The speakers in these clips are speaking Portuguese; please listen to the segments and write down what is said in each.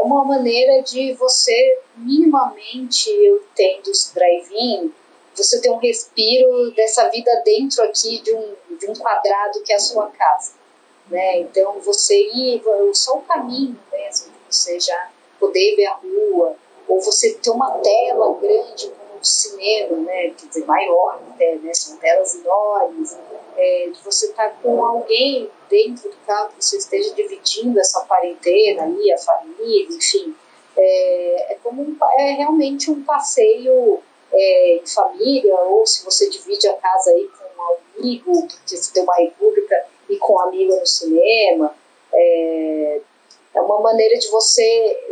é uma maneira de você, minimamente, eu entendo os drive-in, você ter um respiro dessa vida dentro aqui de um, de um quadrado que é a sua casa. Né? Então, você ir, só o caminho mesmo, você já poder ver a rua, ou você ter uma tela grande o cinema, né? quer dizer, maior até, né? são telas enormes, é, de você estar tá com alguém dentro do carro, que você esteja dividindo essa quarentena ali, a família, enfim. É, é, como um, é realmente um passeio é, em família, ou se você divide a casa aí com um amigo, porque você tem uma república e com um amigo no cinema. É, é uma maneira de você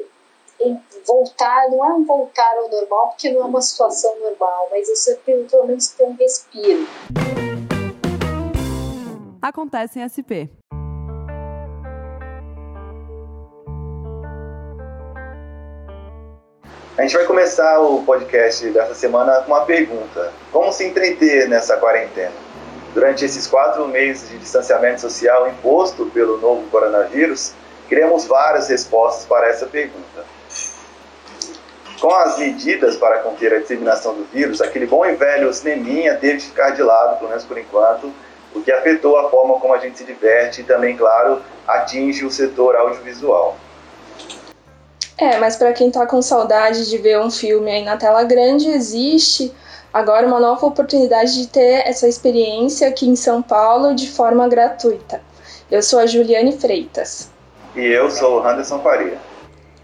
voltar, não é um voltar ao normal, porque não é uma situação normal, mas você pelo menos ter um respiro. Acontece em SP. A gente vai começar o podcast dessa semana com uma pergunta: Como se entreter nessa quarentena? Durante esses quatro meses de distanciamento social imposto pelo novo coronavírus, queremos várias respostas para essa pergunta. Com as medidas para conter a disseminação do vírus, aquele bom e velho cineminha teve que ficar de lado, pelo menos por enquanto, o que afetou a forma como a gente se diverte e também, claro, atinge o setor audiovisual. É, mas para quem está com saudade de ver um filme aí na tela grande, existe agora uma nova oportunidade de ter essa experiência aqui em São Paulo de forma gratuita. Eu sou a Juliane Freitas. E eu sou o Anderson Faria.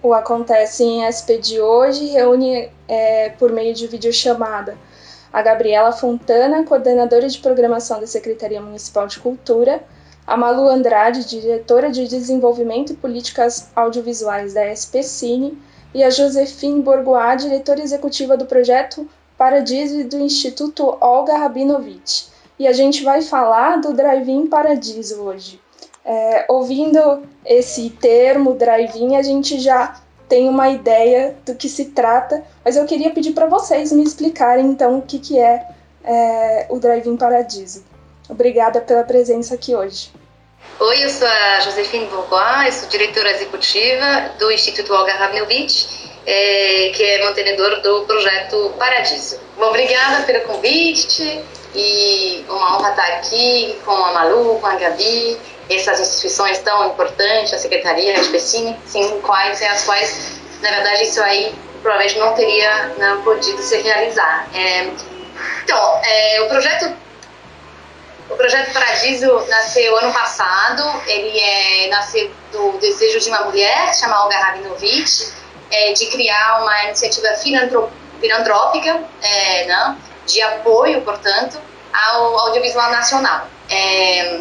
O Acontece em SP de hoje reúne é, por meio de videochamada a Gabriela Fontana, coordenadora de programação da Secretaria Municipal de Cultura, a Malu Andrade, diretora de Desenvolvimento e Políticas Audiovisuais da SPCine, e a Josefine Borgoá, diretora executiva do projeto Paradiso do Instituto Olga Rabinovich. E a gente vai falar do Drive-In Paradiso hoje. É, ouvindo esse termo Drive-In, a gente já tem uma ideia do que se trata, mas eu queria pedir para vocês me explicarem então o que, que é, é o Drive-In Paradiso. Obrigada pela presença aqui hoje. Oi, eu sou a Josefine Bourgois, eu sou diretora executiva do Instituto Olga Rabinovich, é, que é mantenedor do projeto Paradiso. Bom, obrigada pelo convite e uma honra estar aqui com a Malu, com a Gabi, essas instituições tão importantes, a Secretaria, a SPCine, sim, quais, sem as quais, na verdade, isso aí provavelmente não teria não, podido se realizar. É, então, é, o projeto o projeto Paradiso nasceu ano passado, ele é, nasceu do desejo de uma mulher, chamada Olga Rabinovich, é, de criar uma iniciativa filantrópica, é, né, de apoio, portanto, ao audiovisual nacional. É,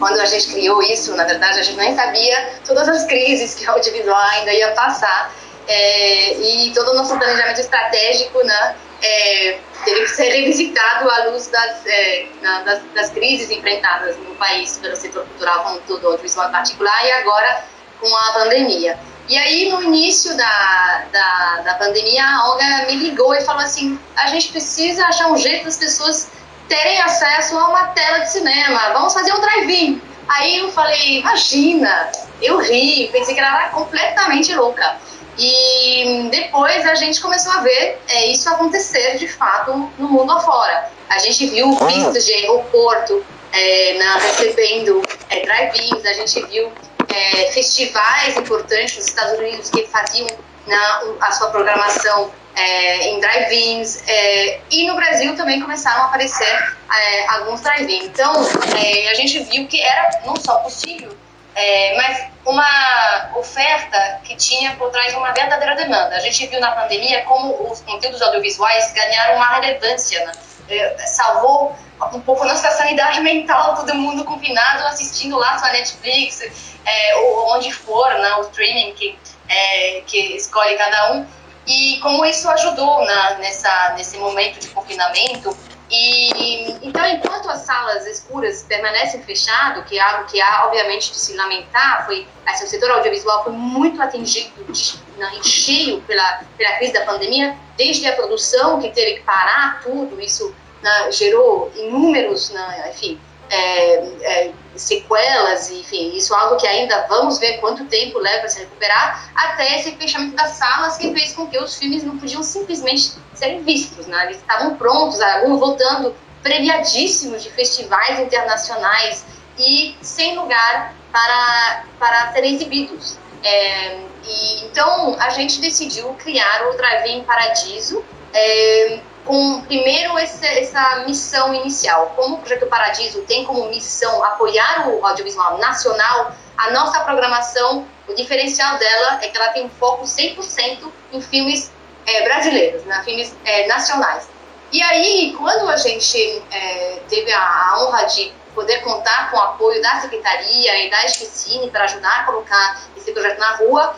quando a gente criou isso, na verdade, a gente nem sabia todas as crises que o audiovisual ainda ia passar é, e todo o nosso planejamento estratégico, né, é, teve que ser revisitado à luz das, é, na, das, das, crises enfrentadas no país pelo setor cultural como todo, audiovisual em particular, e agora com a pandemia. E aí, no início da, da, da pandemia, a Olga me ligou e falou assim: a gente precisa achar um jeito das pessoas terem acesso a uma tela de cinema, vamos fazer um drive-in. Aí eu falei: imagina, eu ri, pensei que ela era completamente louca. E depois a gente começou a ver é, isso acontecer de fato no mundo afora. A gente viu pistas de aeroporto é, na, recebendo é, drive-ins, a gente viu é, festivais importantes nos Estados Unidos que faziam na, a sua programação é, em drive-ins é, e no Brasil também começaram a aparecer alguns drive-ins. Então a gente viu que era não só possível é, mas uma oferta que tinha por trás uma verdadeira demanda. A gente viu na pandemia como os conteúdos audiovisuais ganharam uma relevância, né? é, salvou um pouco nossa sanidade mental, todo mundo confinado assistindo lá sua Netflix, é, ou onde for, né, o streaming que, é, que escolhe cada um. E como isso ajudou na, nessa, nesse momento de confinamento. E então, enquanto as salas escuras permanecem fechadas, que é algo que há, obviamente, de se lamentar, foi assim, o setor audiovisual foi muito atingido em cheio pela, pela crise da pandemia, desde a produção, que teve que parar tudo, isso gerou inúmeros, né, enfim, é, é, sequelas, enfim, isso é algo que ainda vamos ver quanto tempo leva a se recuperar, até esse fechamento das salas que fez com que os filmes não podiam simplesmente serem vistos, né? Eles estavam prontos, alguns voltando premiadíssimos de festivais internacionais e sem lugar para, para serem exibidos. É, e, então, a gente decidiu criar o Drive-In Paradiso, é, com primeiro essa, essa, missão inicial. Como o Projeto Paradiso tem como missão apoiar o audiovisual nacional, a nossa programação, o diferencial dela é que ela tem um foco 100% em filmes é, brasileiros, né, filmes é, nacionais. E aí, quando a gente é, teve a, a, honra de poder contar com o apoio da Secretaria e da Esquecine para ajudar a colocar esse projeto na rua,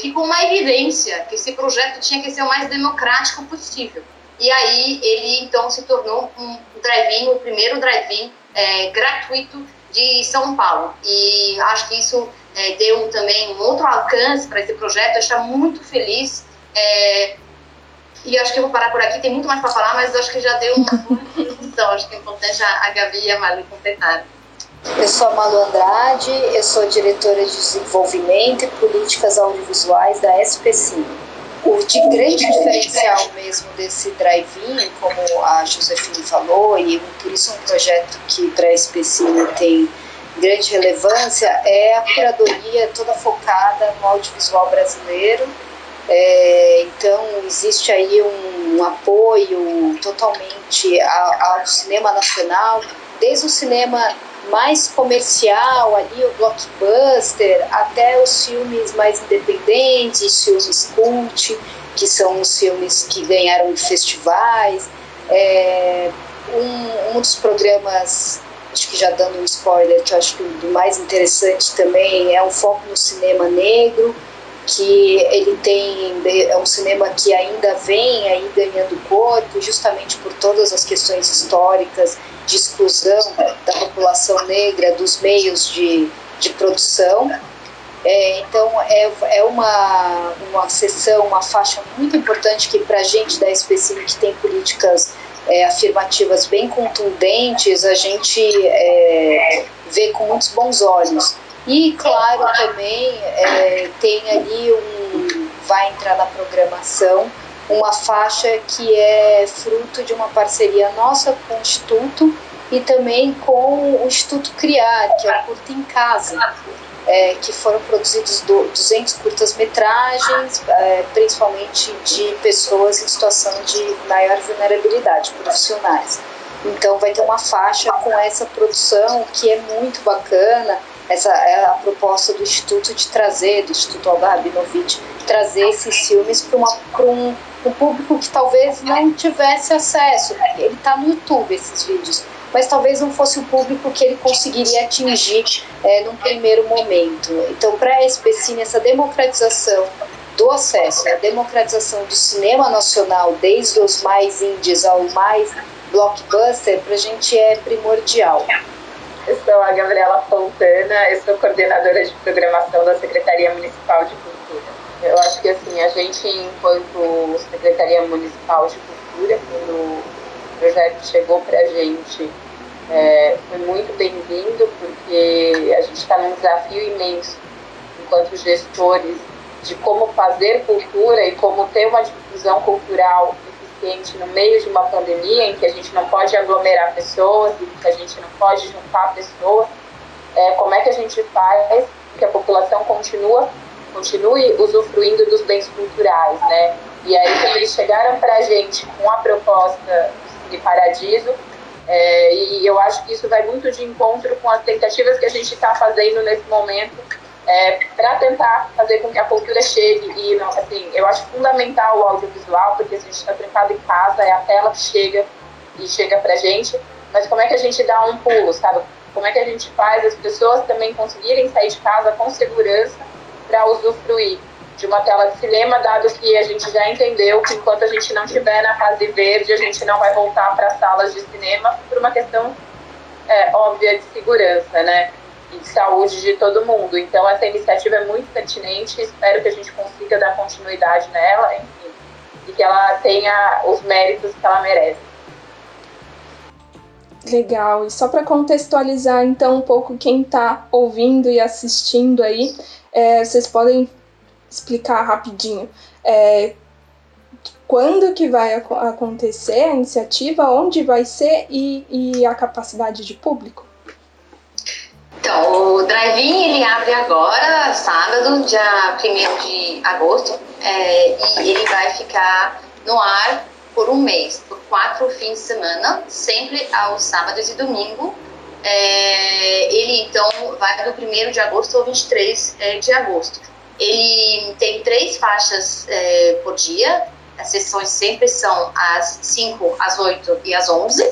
ficou uma evidência que esse projeto tinha que ser o mais democrático possível. E aí ele então se tornou um drive-in, o primeiro drive-in é, gratuito de São Paulo. E acho que isso é, deu também um outro alcance para esse projeto. Eu estou muito feliz. É, e acho que eu vou parar por aqui. Tem muito mais para falar, mas acho que já deu uma boa introdução. Acho que é importante a Gabi e a Malu completarem. Eu sou a Malu Andrade, eu sou diretora de desenvolvimento e políticas audiovisuais da SPC. O de grande diferencial mesmo desse drive-in, como a Josefine falou, e por isso um projeto que para a SPC tem grande relevância, é a curadoria toda focada no audiovisual brasileiro. É, então, existe aí um, um apoio totalmente ao, ao cinema nacional, desde o cinema mais comercial ali, o blockbuster, até os filmes mais independentes, filmes cult, que são os filmes que ganharam festivais. É, um, um dos programas, acho que já dando um spoiler, que eu acho que o mais interessante também é um foco no cinema negro, que ele tem é um cinema que ainda vem aí ganhando corpo, justamente por todas as questões históricas de exclusão da população negra dos meios de, de produção. É, então, é, é uma, uma sessão, uma faixa muito importante que, para a gente da SPCIM, que tem políticas é, afirmativas bem contundentes, a gente é, vê com muitos bons olhos. E, claro, também é, tem ali um. vai entrar na programação uma faixa que é fruto de uma parceria nossa com o Instituto e também com o Instituto Criar, que é o Curta em Casa, é, que foram produzidos 200 curtas-metragens, é, principalmente de pessoas em situação de maior vulnerabilidade, profissionais. Então vai ter uma faixa com essa produção que é muito bacana, essa é a proposta do Instituto de trazer, do Instituto Olga Rabinovich, trazer esses filmes para um, um público que talvez não tivesse acesso. Ele está no YouTube, esses vídeos, mas talvez não fosse o público que ele conseguiria atingir é, num primeiro momento. Então, para a SPCine, essa democratização do acesso, a democratização do cinema nacional, desde os mais indies ao mais blockbuster, para a gente é primordial. Eu sou a Gabriela Fontana, eu sou coordenadora de programação da Secretaria Municipal de Cultura. Eu acho que assim, a gente, enquanto Secretaria Municipal de Cultura, quando o projeto chegou para a gente, é, foi muito bem-vindo, porque a gente está num desafio imenso, enquanto gestores, de como fazer cultura e como ter uma difusão cultural eficiente no meio de uma pandemia em que a gente não pode aglomerar pessoas, em que a gente não pode juntar pessoas, é, como é que a gente faz que a população continua, continue usufruindo dos bens culturais, né? E aí, quando eles chegaram para a gente com a proposta de Paradiso, é, e eu acho que isso vai muito de encontro com as tentativas que a gente está fazendo nesse momento é, para tentar fazer com que a cultura chegue. E, não, assim, eu acho fundamental o audiovisual, porque a gente está trancado em casa, é a tela que chega e chega para gente. Mas como é que a gente dá um pulo, sabe? Como é que a gente faz as pessoas também conseguirem sair de casa com segurança para usufruir de uma tela de cinema, dado que a gente já entendeu que enquanto a gente não estiver na fase verde, a gente não vai voltar para salas de cinema por uma questão é, óbvia de segurança, né? E de saúde de todo mundo. Então, essa iniciativa é muito pertinente, espero que a gente consiga dar continuidade nela, enfim, e que ela tenha os méritos que ela merece. Legal. E só para contextualizar então um pouco quem está ouvindo e assistindo aí, é, vocês podem explicar rapidinho é, quando que vai ac acontecer a iniciativa, onde vai ser e, e a capacidade de público? Então, o drive-in ele abre agora, sábado, dia 1 de agosto, é, e ele vai ficar no ar por um mês, por quatro fins de semana, sempre aos sábados e domingo. É, ele então vai do 1 de agosto ao 23 é, de agosto. Ele tem três faixas é, por dia, as sessões sempre são às 5, às 8 e às 11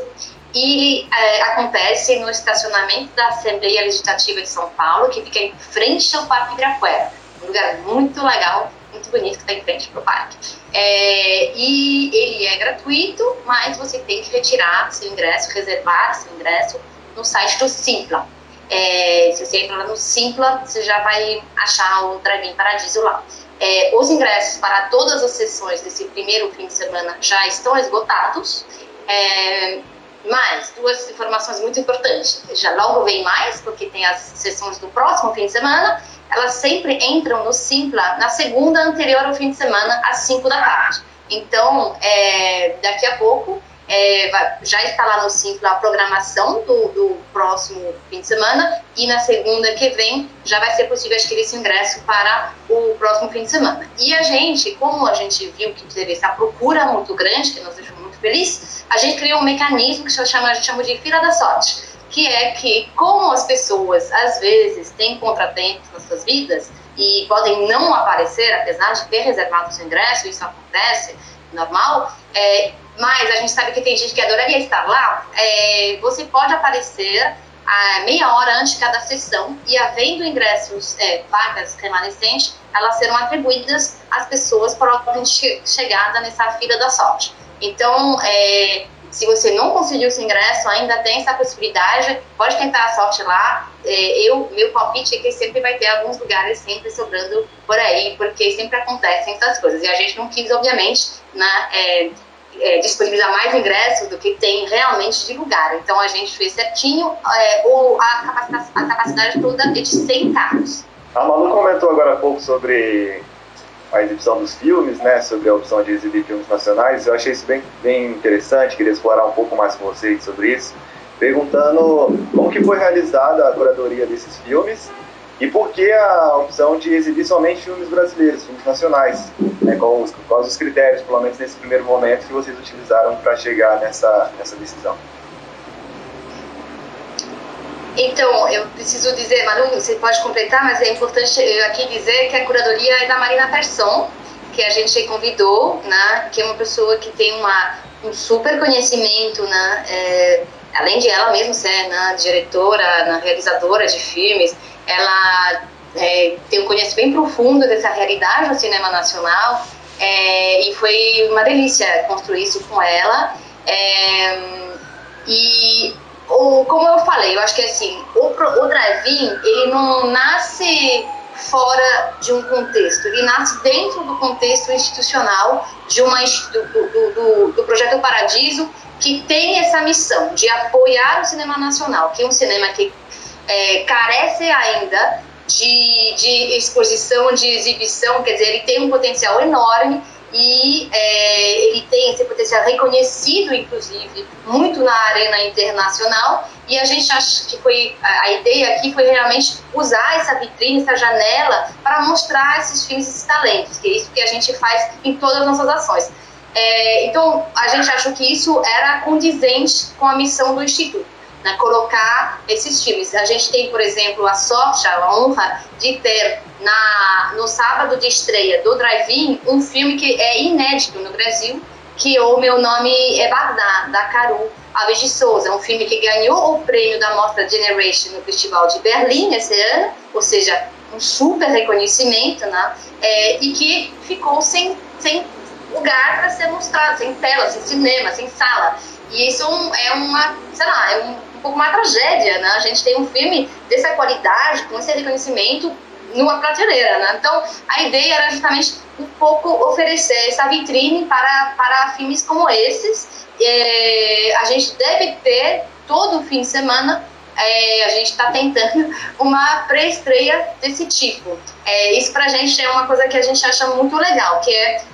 e é, acontece no estacionamento da Assembleia Legislativa de São Paulo, que fica em frente ao Parque Ibirapuera. Um lugar muito legal, muito bonito, que está em frente para o parque. É, e ele é gratuito, mas você tem que retirar seu ingresso, reservar seu ingresso no site do Simpla. É, se você entrar no Simpla, você já vai achar o Drive-In Paradiso lá. É, os ingressos para todas as sessões desse primeiro fim de semana já estão esgotados. É, mas, duas informações muito importantes. Já logo vem mais, porque tem as sessões do próximo fim de semana. Elas sempre entram no Simpla na segunda anterior ao fim de semana, às 5 da tarde. Então, é, daqui a pouco, é, já está lá no Simpla a programação do, do, próximo fim de semana e na segunda que vem já vai ser possível adquirir esse ingresso para o próximo fim de semana. E a gente, como a gente viu que teve essa procura muito grande, que nos deixou felizes, a gente criou um mecanismo que a gente chama de fila da sorte, que é que como as pessoas às vezes têm contratempos nas suas vidas e podem não aparecer, apesar de ter reservado o seu ingresso, isso acontece, normal, é, mas a gente sabe que tem gente que adoraria estar lá, é, você pode aparecer a meia hora antes de cada sessão e havendo ingressos, é, vagas remanescentes, elas serão atribuídas às pessoas para a chegada nessa fila da sorte. Então, é, se você não conseguiu esse ingresso, ainda tem essa possibilidade, pode tentar a sorte lá. É, eu, meu palpite é que sempre vai ter alguns lugares sempre sobrando por aí, porque sempre acontecem essas coisas. E a gente não quis, obviamente, né, é, é, disponibilizar mais ingressos do que tem realmente de lugar. Então a gente fez certinho, é, a, capacidade, a capacidade toda é de 100 carros. A Malu comentou agora há pouco sobre a exibição dos filmes, né, sobre a opção de exibir filmes nacionais. Eu achei isso bem, bem interessante, queria explorar um pouco mais com vocês sobre isso, perguntando como que foi realizada a curadoria desses filmes e por que a opção de exibir somente filmes brasileiros, filmes nacionais? Né, quais, quais os critérios, pelo menos nesse primeiro momento, que vocês utilizaram para chegar nessa, nessa decisão? Então, eu preciso dizer, Manu, você pode completar, mas é importante aqui dizer que a curadoria é da Marina Persson, que a gente convidou, né, que é uma pessoa que tem uma, um super conhecimento, né, é, além de ela mesma ser né, diretora, né, realizadora de filmes, ela é, tem um conhecimento bem profundo dessa realidade do cinema nacional, é, e foi uma delícia construir isso com ela. É, falei, eu acho que assim, o, o drive-in, ele não nasce fora de um contexto, ele nasce dentro do contexto institucional de uma, do, do, do, do projeto Paradiso, que tem essa missão de apoiar o cinema nacional, que é um cinema que é, carece ainda de, de exposição, de exibição, quer dizer, ele tem um potencial enorme e é, ele tem esse potencial reconhecido, inclusive, muito na arena internacional. E a gente acha que foi a ideia aqui foi realmente usar essa vitrine, essa janela, para mostrar esses filmes, esses talentos, que é isso que a gente faz em todas as nossas ações. É, então, a gente achou que isso era condizente com a missão do Instituto né, colocar esses filmes. A gente tem, por exemplo, a sorte, a honra de ter na, no sábado de estreia do Drive-In um filme que é inédito no Brasil, que o meu nome é Bagdá, da Caru Alves de Souza. É um filme que ganhou o prêmio da Mostra Generation no Festival de Berlim esse ano, ou seja, um super reconhecimento, né? É, e que ficou sem, sem lugar para ser mostrado, sem tela, sem cinema, sem sala. E isso é uma, sei lá, é um pouco uma tragédia, né? A gente tem um filme dessa qualidade, com esse reconhecimento numa prateleira, né? Então, a ideia era justamente um pouco oferecer essa vitrine para, para filmes como esses. É, a gente deve ter todo fim de semana é, a gente está tentando uma pré-estreia desse tipo. É, isso para a gente é uma coisa que a gente acha muito legal, que é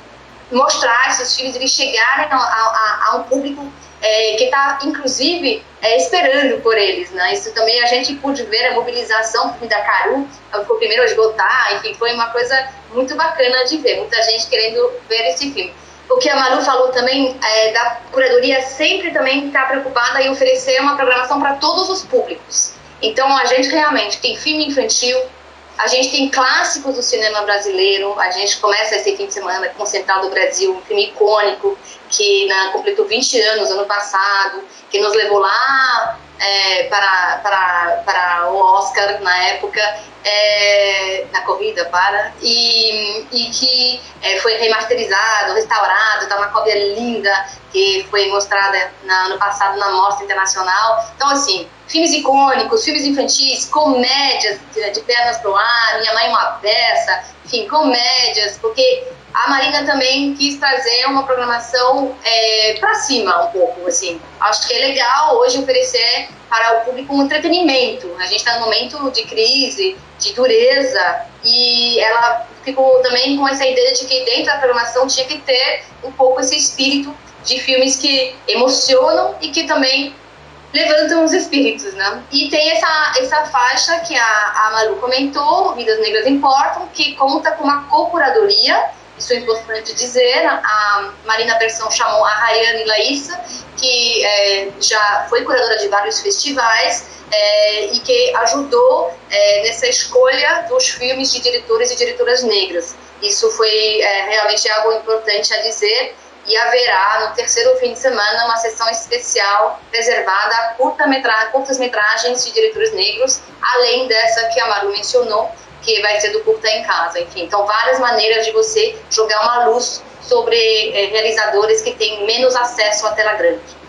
mostrar esses filmes, eles chegarem a, a, a um público é, que está, inclusive, é, esperando por eles. Né? Isso também a gente pôde ver a mobilização da Caru, foi o primeiro a esgotar, enfim, foi uma coisa muito bacana de ver, muita gente querendo ver esse filme. O que a Malu falou também, é, da curadoria sempre também está preocupada em oferecer uma programação para todos os públicos. Então, a gente realmente tem filme infantil, a gente tem clássicos do cinema brasileiro. A gente começa esse fim de semana com Central do Brasil, um filme icônico que né, completou 20 anos ano passado, que nos levou lá é, para, para, para o Oscar na época, é, na corrida para, e, e que é, foi remasterizado, restaurado, está uma cópia linda que foi mostrada na, ano passado na Mostra Internacional. Então, assim, filmes icônicos, filmes infantis, comédias de, de pernas pro ar, Minha Mãe Uma Peça, enfim, comédias, porque a Marina também quis trazer uma programação é, para cima um pouco, assim. Acho que é legal hoje oferecer para o público um entretenimento. A gente está num momento de crise, de dureza, e ela ficou também com essa ideia de que dentro da programação tinha que ter um pouco esse espírito de filmes que emocionam e que também levantam os espíritos, né? E tem essa, essa faixa que a, a Malu comentou, Vidas Negras Importam, que conta com uma co-curadoria, isso é importante dizer, a Marina Persson chamou a Rayane Laísa, que é, já foi curadora de vários festivais é, e que ajudou é, nessa escolha dos filmes de diretores e diretoras negras. Isso foi é, realmente algo importante a dizer, e haverá no terceiro fim de semana uma sessão especial reservada a curta curtas metragens de diretores negros, além dessa que a Maru mencionou, que vai ser do curta em casa. Enfim, então várias maneiras de você jogar uma luz sobre é, realizadores que têm menos acesso à tela grande.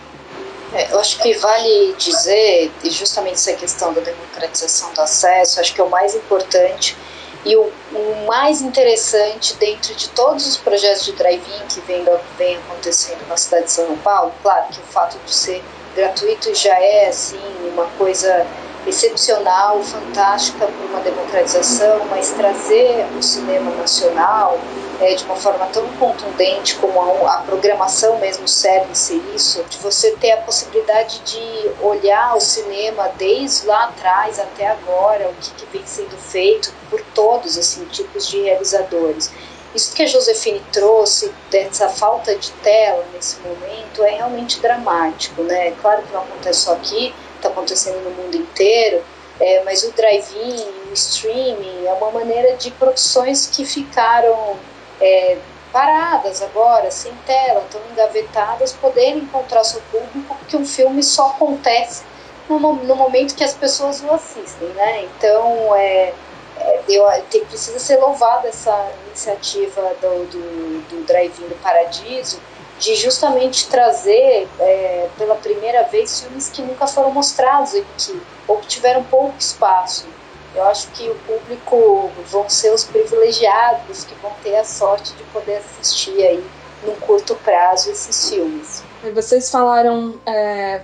É, eu acho que vale dizer, justamente essa questão da democratização do acesso, acho que é o mais importante e o, o, mais interessante dentro de todos os projetos de drive-in que vem, vem acontecendo na cidade de São Paulo, claro que o fato de ser gratuito já é assim uma coisa excepcional, fantástica para uma democratização, mas trazer o cinema nacional é, de uma forma tão contundente como a, a programação mesmo serve ser isso, de você ter a possibilidade de olhar o cinema desde lá atrás até agora, o que, que vem sendo feito por todos assim tipos de realizadores. Isso que a Josefine trouxe, dessa falta de tela nesse momento, é realmente dramático, né? Claro que não acontece só aqui, está acontecendo no mundo inteiro, é, mas o drive-in, o streaming, é uma maneira de produções que ficaram é, paradas agora, sem tela, estão engavetadas, poderem encontrar seu público, porque um filme só acontece no, no momento que as pessoas o assistem, né? Então, é, é, eu, tem, precisa ser louvada essa iniciativa do, do, do Drive-In do Paradiso, de justamente trazer é, pela primeira vez filmes que nunca foram mostrados aqui, ou que tiveram pouco espaço. Eu acho que o público vão ser os privilegiados que vão ter a sorte de poder assistir aí num curto prazo esses filmes. Vocês falaram, é,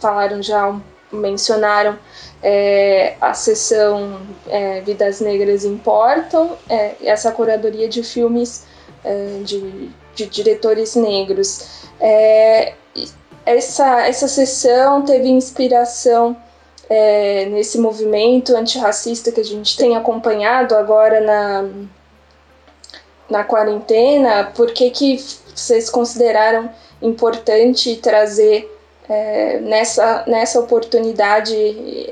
falaram já, mencionaram é, a sessão é, Vidas Negras Importam, é, essa curadoria de filmes é, de de diretores negros. É, essa, essa sessão teve inspiração é, nesse movimento antirracista que a gente tem acompanhado agora na, na quarentena. Por que, que vocês consideraram importante trazer é, nessa, nessa oportunidade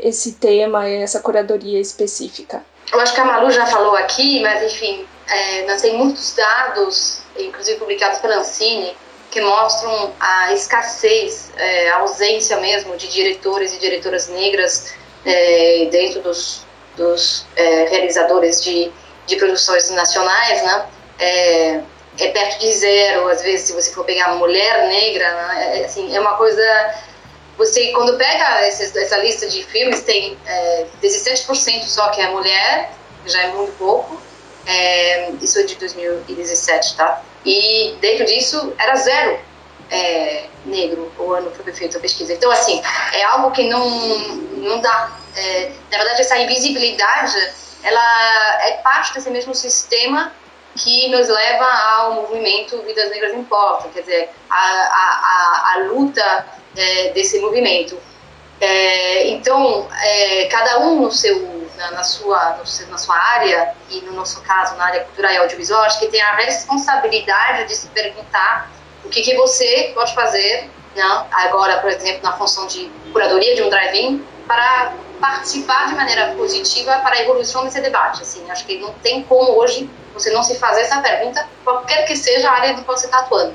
esse tema e essa curadoria específica? Eu acho que a Malu já falou aqui, mas enfim, é, nós temos muitos dados inclusive publicados pela Ancine, que mostram a escassez, é, a ausência mesmo de diretores e diretoras negras é, dentro dos, dos é, realizadores de, de produções nacionais, né? É, é, perto de zero, às vezes, se você for pegar mulher negra, né? é, assim, é uma coisa... Você, quando pega essa, essa lista de filmes, tem é, 17% só que é mulher, já é muito pouco, é, isso é de 2017, tá? E dentro disso era zero é, negro o ano que foi feita a pesquisa. Então, assim, é algo que não, não dá. É, na verdade, essa invisibilidade, ela é parte desse mesmo sistema que nos leva ao movimento Vidas Negras Importam, quer dizer, a, a, a, a luta é, desse movimento. É, então, é, cada um no seu, na, na sua, no, na sua área, e no nosso caso, na área cultural e audiovisual, acho que tem a responsabilidade de se perguntar o que, que você pode fazer, né, agora, por exemplo, na função de curadoria de um drive-in, para participar de maneira positiva para a evolução desse debate. Assim, acho que não tem como hoje você não se fazer essa pergunta, qualquer que seja a área do qual você está atuando.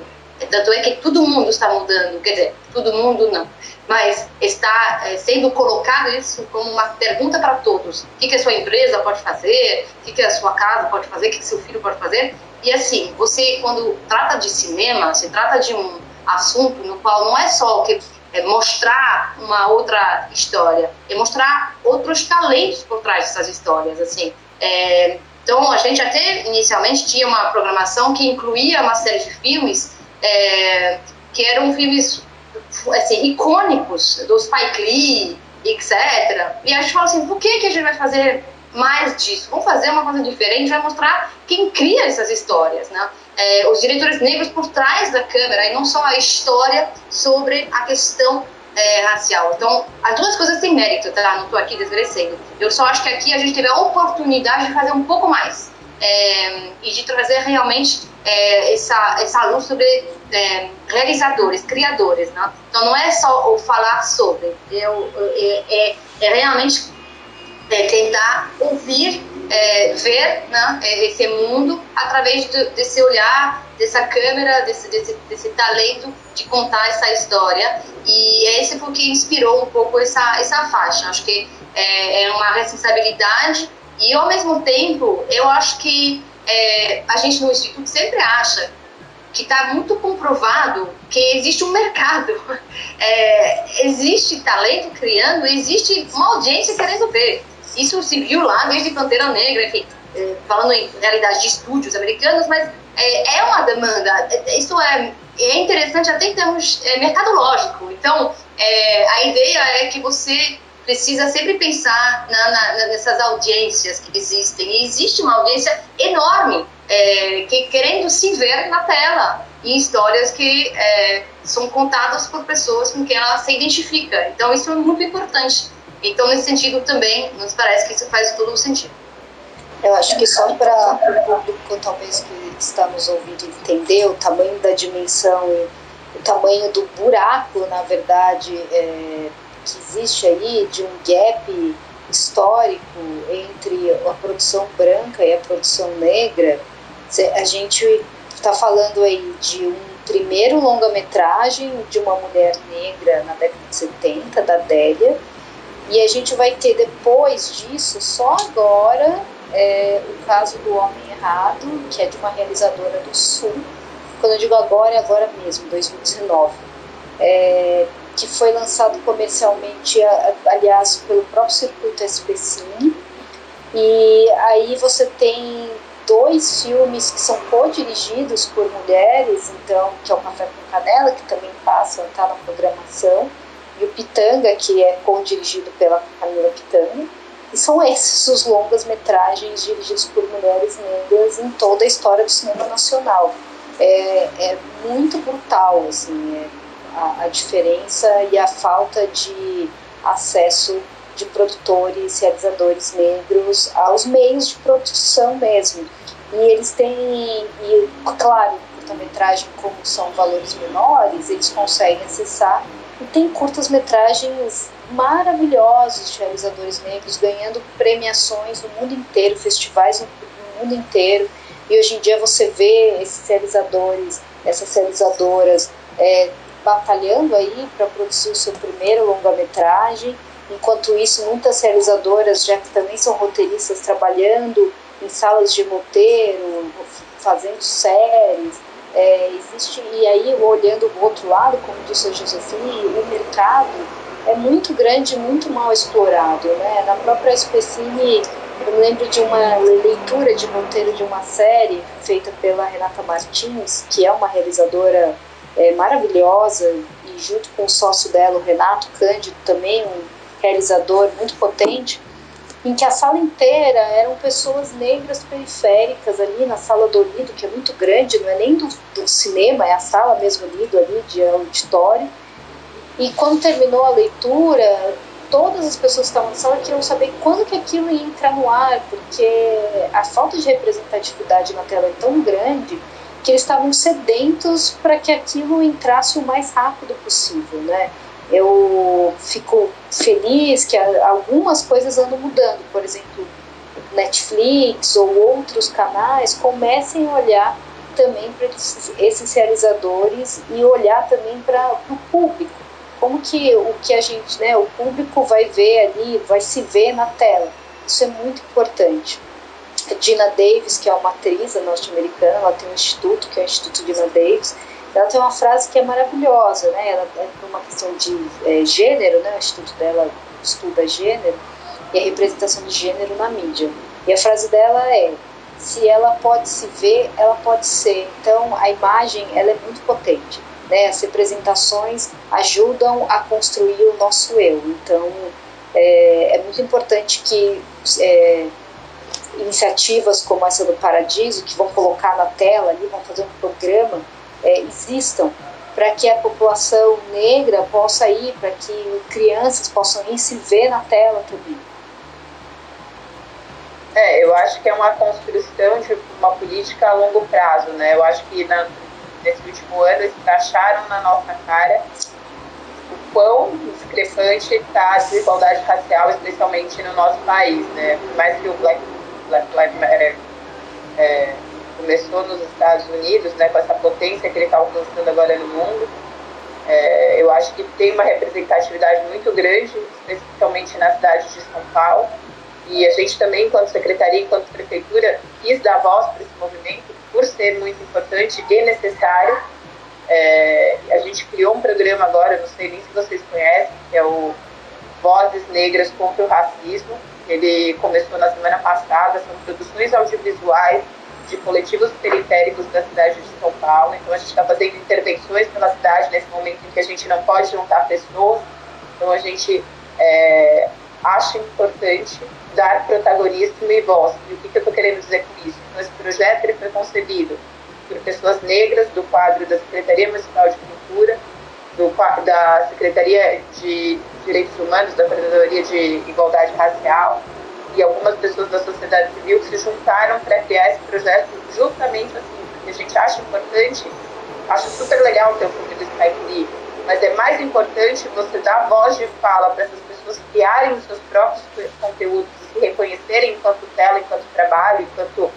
Tanto é que todo mundo está mudando, quer dizer, todo mundo não, mas está é, sendo colocado isso como uma pergunta para todos. O que, que a sua empresa pode fazer? O que, que a sua casa pode fazer? O que, que seu filho pode fazer? E assim, você quando trata de cinema, se trata de um assunto no qual não é só o que é mostrar uma outra história, é mostrar outros talentos por trás dessas histórias, assim. É, então, a gente até inicialmente tinha uma programação que incluía uma série de filmes é, que eram filmes assim, icônicos do Spike Lee, etc. E a gente falou assim, por que, que a gente vai fazer mais disso? Vamos fazer uma coisa diferente, vai mostrar quem cria essas histórias, né? É, os diretores negros por trás da câmera e não só a história sobre a questão é, racial. Então, as duas coisas têm mérito, tá? Não estou aqui desmerecendo. Eu só acho que aqui a gente teve a oportunidade de fazer um pouco mais é, e de trazer realmente é, essa, essa luz sobre é, realizadores, criadores. Né? Então, não é só o falar sobre, eu, é, é, é realmente é, tentar ouvir, ver né, esse mundo através do, desse olhar, dessa câmera, desse, desse, desse talento de contar essa história. E esse foi o que inspirou um pouco essa, essa faixa. Acho que é, uma responsabilidade e, ao mesmo tempo, eu acho que é, a gente no Instituto sempre acha que está muito comprovado que existe um mercado, é, existe talento criando, existe uma audiência querendo ver. Isso se viu lá desde Pantera Negra, enfim, é, falando em realidade de estúdios americanos, mas é, é uma demanda. Isso é, é interessante até em termos é, mercadológico. Então, é, a ideia é que você precisa sempre pensar na, na, nessas audiências que existem. E existe uma audiência enorme é, que querendo se ver na tela em histórias que é, são contadas por pessoas com quem ela se identifica. Então isso é muito importante. Então nesse sentido também nos parece que isso faz todo o sentido. Eu acho que só para o público talvez que está nos ouvindo entender o tamanho da dimensão, o tamanho do buraco, na verdade, é, que existe aí de um gap histórico entre a produção branca e a produção negra, a gente está falando aí de um primeiro longa-metragem de uma mulher negra na década de 70, da Délia, e a gente vai ter depois disso, só agora, é, o caso do Homem Errado, que é de uma realizadora do Sul. Quando eu digo agora, é agora mesmo, 2019. É, que foi lançado comercialmente, aliás, pelo próprio circuito SPCine. E aí você tem dois filmes que são co-dirigidos por mulheres, então, que é o Café com Canela, que também passa, está na programação, e o Pitanga, que é co-dirigido pela Camila Pitanga. E são esses os longas-metragens dirigidos por mulheres negras em toda a história do cinema nacional. É, é muito brutal, assim, é a, diferença e a falta de acesso de produtores, realizadores negros aos meios de produção mesmo. E eles têm, e, claro, curta-metragem, como são valores menores, eles conseguem acessar. E tem curtas-metragens maravilhosos de realizadores negros ganhando premiações no mundo inteiro, festivais no, no mundo inteiro. E hoje em dia você vê esses realizadores, essas realizadoras é, batalhando aí para produzir o seu primeiro longa-metragem. Enquanto isso, muitas realizadoras, já que também são roteiristas, trabalhando em salas de roteiro, fazendo séries. É, existe, e aí, olhando do outro lado, como disse a Josefine, o mercado é muito grande e muito mal explorado. Né? Na própria SPCine, eu lembro de uma leitura de roteiro de uma série feita pela Renata Martins, que é uma realizadora é, maravilhosa, e junto com o sócio dela, o Renato Cândido, também um realizador muito potente, em que a sala inteira eram pessoas negras periféricas ali na sala do Lido, que é muito grande, não é nem do, do cinema, é a sala mesmo Lido ali de auditório. E quando terminou a leitura, todas as pessoas que estavam na sala queriam saber quando que aquilo ia entrar no ar, porque a falta de representatividade na tela é tão grande que eles estavam sedentos para que aquilo entrasse o mais rápido possível, né? Eu fico feliz que algumas coisas andam mudando, por exemplo, Netflix ou outros canais comecem a olhar também para esses realizadores e olhar também para o público como que o que a gente, né, o público vai ver ali, vai se ver na tela. Isso é muito importante. Dina Davis, que é uma atriz norte-americana, ela tem um instituto, que é o Instituto Dina Davis, ela tem uma frase que é maravilhosa, né? Ela é uma questão de é, gênero, né? O instituto dela estuda gênero e a representação de gênero na mídia. E a frase dela é: se ela pode se ver, ela pode ser. Então a imagem ela é muito potente. Né? As representações ajudam a construir o nosso eu. Então, é, é muito importante que é, iniciativas como essa do Paradiso, que vão colocar na tela ali, vão fazer um programa, é, existam para que a população negra possa ir, para que crianças possam ir se ver na tela também. É, eu acho que é uma construção de uma política a longo prazo, né? Eu acho que na, nesse último ano escracharam na nossa cara o quão discrepante está a desigualdade racial, especialmente no nosso país. Né? Por mais que o Black, Black Lives Matter é, começou nos Estados Unidos, né, com essa potência que ele está alcançando agora no mundo, é, eu acho que tem uma representatividade muito grande, especialmente na cidade de São Paulo. E a gente também, enquanto secretaria, enquanto prefeitura, quis dar voz para esse movimento, por ser muito importante e necessário. É, a gente criou um programa agora, não sei nem se vocês conhecem, que é o Vozes Negras contra o Racismo. Ele começou na semana passada, são produções audiovisuais de coletivos periféricos da cidade de São Paulo. Então a gente está fazendo intervenções pela cidade nesse momento em que a gente não pode juntar pessoas. Então a gente é, acha importante dar protagonismo e voz. E o que, que eu estou querendo dizer com isso? Então, esse projeto ele foi concebido por pessoas negras do quadro da Secretaria Municipal de Cultura, do, da Secretaria de Direitos Humanos, da Coordenadoria de Igualdade Racial e algumas pessoas da sociedade civil que se juntaram para criar esse projeto justamente assim, porque a gente acha importante, acho super legal ter o fundo do Skype mas é mais importante você dar voz de fala para essas pessoas criarem os seus próprios conteúdos se reconhecerem enquanto tela, enquanto trabalho, enquanto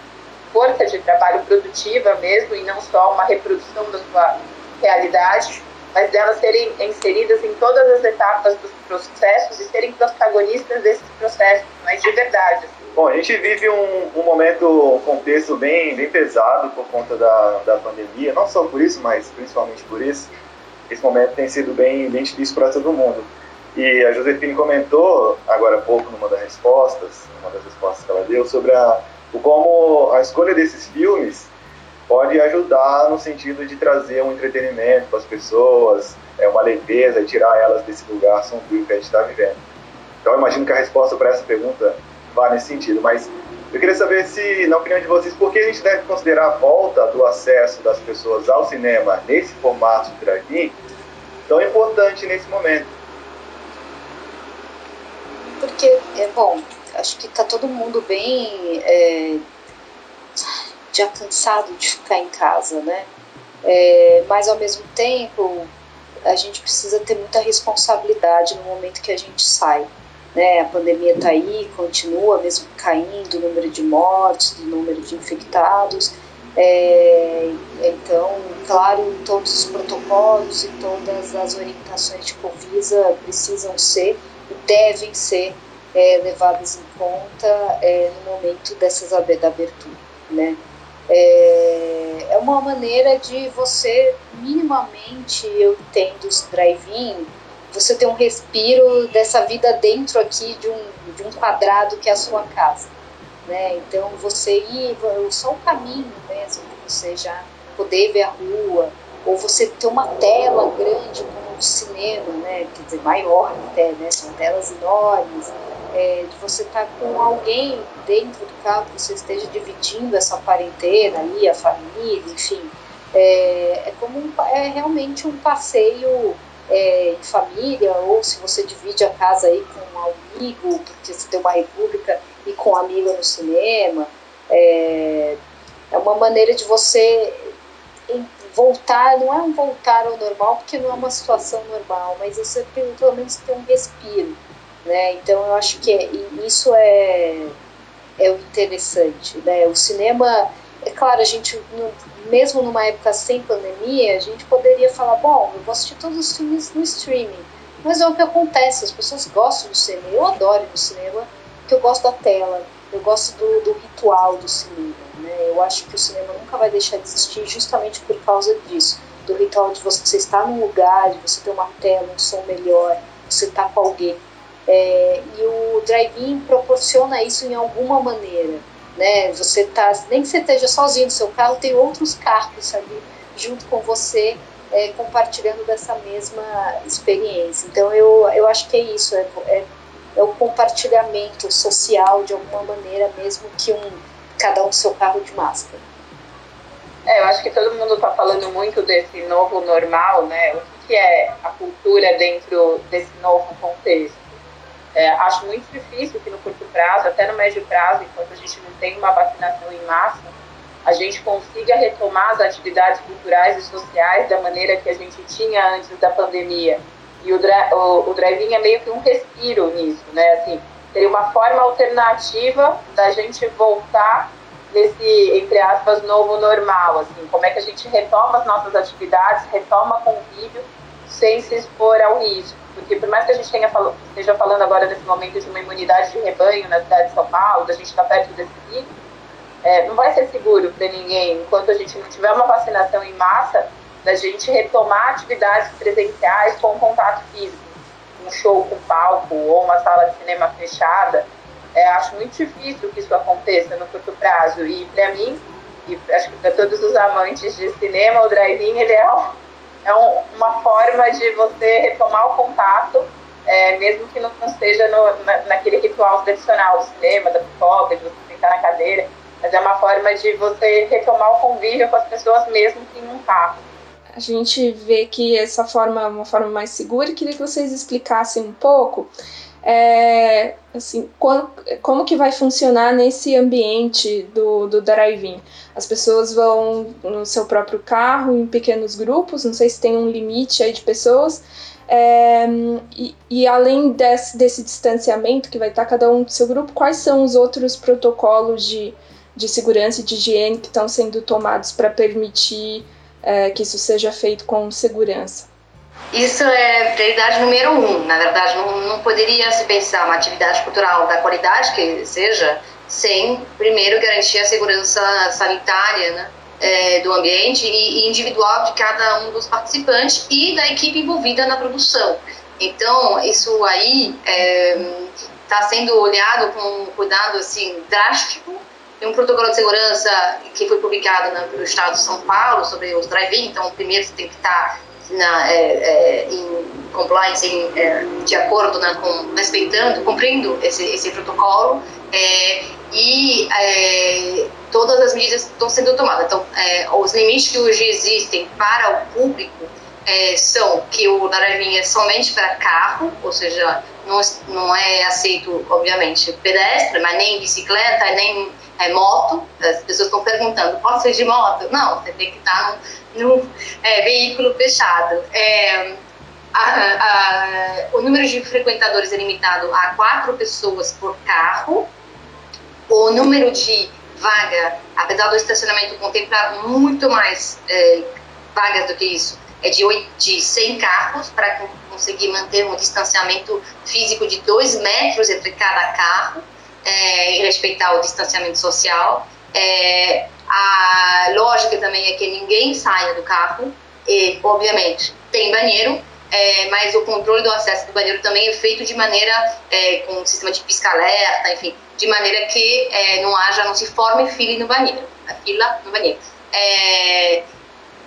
força de trabalho produtiva mesmo, e não só uma reprodução da sua realidade, mas delas serem inseridas em todas as etapas dos processos e serem protagonistas desses processos, mas de verdade. Assim. Bom, a gente vive um, um momento, um contexto bem, bem pesado por conta da, da pandemia, não só por isso, mas principalmente por isso. Esse momento tem sido bem, bem difícil para todo mundo. E a Josefine comentou agora há pouco numa das respostas, uma das respostas que ela deu, sobre a, o como a escolha desses filmes pode ajudar no sentido de trazer um entretenimento para as pessoas, é uma leveza e tirar elas desse lugar sombrio que a gente está vivendo. Então, eu imagino que a resposta para essa pergunta vá nesse sentido, mas eu queria saber se, na opinião de vocês, por que a gente deve considerar a volta do acesso das pessoas ao cinema nesse formato de drive-in tão importante nesse momento? porque, é bom, acho que tá todo mundo bem é, já cansado de ficar em casa, né? É, mas ao mesmo tempo a gente precisa ter muita responsabilidade no momento que a gente sai. Né? A pandemia está aí, continua mesmo caindo o número de mortes, o número de infectados. É, então, claro, todos os protocolos e todas as orientações de Covisa precisam ser devem ser é, levadas em conta é, no momento dessas da abertura, né? É, é uma maneira de você minimamente, eu entendo os drive-in, você ter um respiro dessa vida dentro aqui de um, de um quadrado que é a sua casa, né? Então você ir, só o caminho mesmo, você já poder ver a rua, ou você ter uma tela grande como de cinema, né? Quer dizer, maior até, né? São telas enormes. É, de você estar tá com alguém dentro do carro que você esteja dividindo essa quarentena ali, a família, enfim. É, é como um, é realmente um passeio é, em família, ou se você divide a casa aí com um amigo, porque você tem uma república e com um amigo no cinema. É, é uma maneira de você voltar, não é um voltar ao normal, porque não é uma situação normal, mas você pelo menos tem um respiro, né? Então eu acho que é, isso é, é o interessante, né? O cinema, é claro, a gente, mesmo numa época sem pandemia, a gente poderia falar, bom, eu vou assistir todos os filmes no streaming, mas é o que acontece, as pessoas gostam do cinema, eu adoro no cinema, porque eu gosto da tela, eu gosto do, do ritual do cinema, né? Eu acho que o cinema nunca vai deixar de existir justamente por causa disso, do ritual de você estar num lugar, de você ter uma tela, um som melhor, você estar tá com alguém. É, e o drive-in proporciona isso em alguma maneira, né? Você tá, nem que você esteja sozinho no seu carro, tem outros carros ali junto com você, é, compartilhando dessa mesma experiência. Então eu, eu acho que é isso, é, é é o compartilhamento social de alguma maneira, mesmo que um cada um seu carro de máscara. É, eu acho que todo mundo está falando muito desse novo normal, né? O que é a cultura dentro desse novo contexto? É, acho muito difícil que no curto prazo, até no médio prazo, enquanto a gente não tem uma vacinação em massa, a gente consiga retomar as atividades culturais e sociais da maneira que a gente tinha antes da pandemia e o, o, o drive-in é meio que um respiro nisso, né? Assim, seria uma forma alternativa da gente voltar nesse, entre aspas, novo normal, assim, como é que a gente retoma as nossas atividades, retoma convívio sem se expor ao risco. Porque por mais que a gente tenha esteja falando agora nesse momento de uma imunidade de rebanho na cidade de São Paulo, da gente estar tá perto desse pico, é, não vai ser seguro para ninguém enquanto a gente não tiver uma vacinação em massa da gente retomar atividades presenciais com contato físico, um show com palco ou uma sala de cinema fechada, é, acho muito difícil que isso aconteça no curto prazo. E para mim, e acho que para todos os amantes de cinema, o drive-in ele é, é um, uma forma de você retomar o contato, é, mesmo que não esteja no, na, naquele ritual tradicional do cinema, da pipoca, de você sentar na cadeira, mas é uma forma de você retomar o convívio com as pessoas mesmo que um carro a gente vê que essa forma é uma forma mais segura. Queria que vocês explicassem um pouco é, assim, como, como que vai funcionar nesse ambiente do, do drive-in? As pessoas vão no seu próprio carro, em pequenos grupos, não sei se tem um limite aí de pessoas, é, e, e, além desse, desse distanciamento que vai estar cada um do seu grupo, quais são os outros protocolos de, de segurança e de higiene que estão sendo tomados para permitir é, que isso seja feito com segurança. Isso é prioridade número um. Na verdade, não, não poderia se pensar uma atividade cultural da qualidade que seja sem primeiro garantir a segurança sanitária né, é, do ambiente e, e individual de cada um dos participantes e da equipe envolvida na produção. Então, isso aí está é, sendo olhado com um cuidado assim drástico tem um protocolo de segurança que foi publicado no Estado de São Paulo sobre os drive-in, então primeiro você tem que estar na, é, é, em compliance, em, é, de acordo né, com, respeitando, cumprindo esse, esse protocolo é, e é, todas as medidas estão sendo tomadas. Então, é, os limites que hoje existem para o público são que o drive-in é somente para carro, ou seja, não, não é aceito, obviamente, pedestre, mas nem bicicleta, nem é, moto, as pessoas estão perguntando, posso ir de moto? Não, você tem que estar num, num é, veículo fechado. É, a, a, o número de frequentadores é limitado a quatro pessoas por carro. O número de vaga, apesar do estacionamento contemplar muito mais é, vagas do que isso, é de, 8, de 100 carros para conseguir manter um distanciamento físico de 2 metros entre cada carro é, e respeitar o distanciamento social. É, a lógica também é que ninguém saia do carro, e, obviamente, tem banheiro, é, mas o controle do acesso do banheiro também é feito de maneira, é, com um sistema de pisca-alerta, enfim, de maneira que é, não haja, não se forme fila no banheiro, fila no banheiro.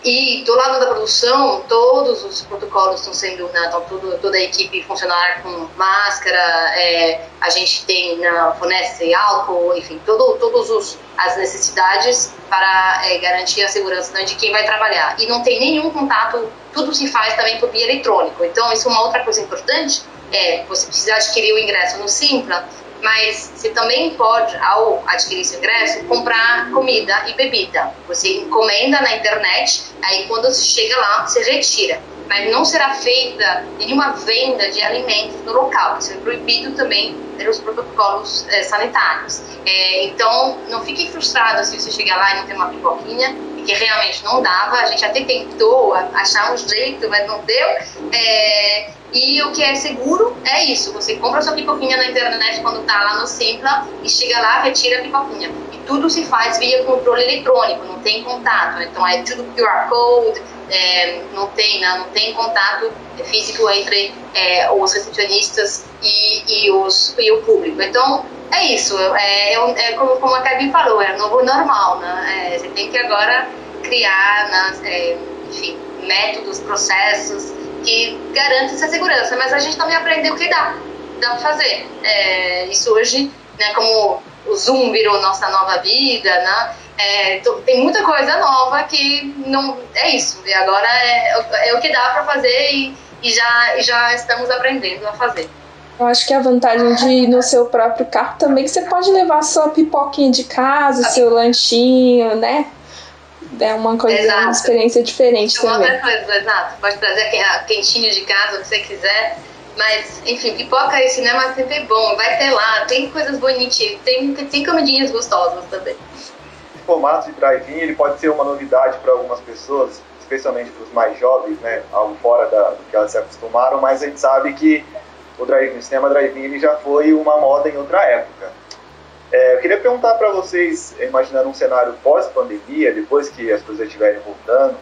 E do lado da produção, todos os protocolos estão sendo, né, tudo, toda a equipe funcionar com máscara, é, a gente tem na fornece álcool, enfim, todo, todos os as necessidades para é, garantir a segurança né, de quem vai trabalhar. E não tem nenhum contato, tudo se faz também por via eletrônico. Então, isso é uma outra coisa importante, é você precisa adquirir o ingresso no Simpla, mas você também pode, ao adquirir seu ingresso, comprar comida e bebida. Você encomenda na internet, aí quando você chega lá, você retira. Mas não será feita nenhuma venda de alimentos no local. Isso é proibido também pelos protocolos é, sanitários. É, então, não fique frustrado se você chegar lá e não tem uma pipoquinha, porque realmente não dava. A gente até tentou achar um jeito, mas não deu. É, e o que é seguro é isso: você compra sua pipoquinha na internet quando tá lá no Simpla e chega lá, retira a pipoquinha. E tudo se faz via controle eletrônico, não tem contato. Então é tudo QR Code, é, não, tem, não, tem contato físico entre é, os recepcionistas e, e, os, e o público. Então é isso, é, é, é como, como a Gabi falou, é o novo normal. Né? É, você tem que agora criar, né, é, enfim, métodos, processos que garante essa segurança, mas a gente também aprendeu que dá, dá para fazer. É, isso hoje, né, como o Zoom virou nossa nova vida, né, é, tem muita coisa nova que não é isso, e agora é, é o que dá para fazer e, e, já, e já estamos aprendendo a fazer. Eu acho que a vantagem de ir no seu próprio carro também é que você pode levar sua pipoquinha de casa, seu lanchinho, né? É uma coisa, exato. uma experiência diferente é uma também. Outra coisa, exato. Pode trazer quentinho de casa, o que você quiser. Mas, enfim, pipoca e cinema sempre é bom. Vai ter lá, tem coisas bonitinhas, tem, tem comidinhas gostosas também. O formato de drive-in ele pode ser uma novidade para algumas pessoas, especialmente para os mais jovens, né? Algo fora da, do que elas se acostumaram, mas a gente sabe que o, drive o cinema drive-in já foi uma moda em outra época. É, eu queria perguntar para vocês, imaginando um cenário pós-pandemia, depois que as coisas estiverem voltando,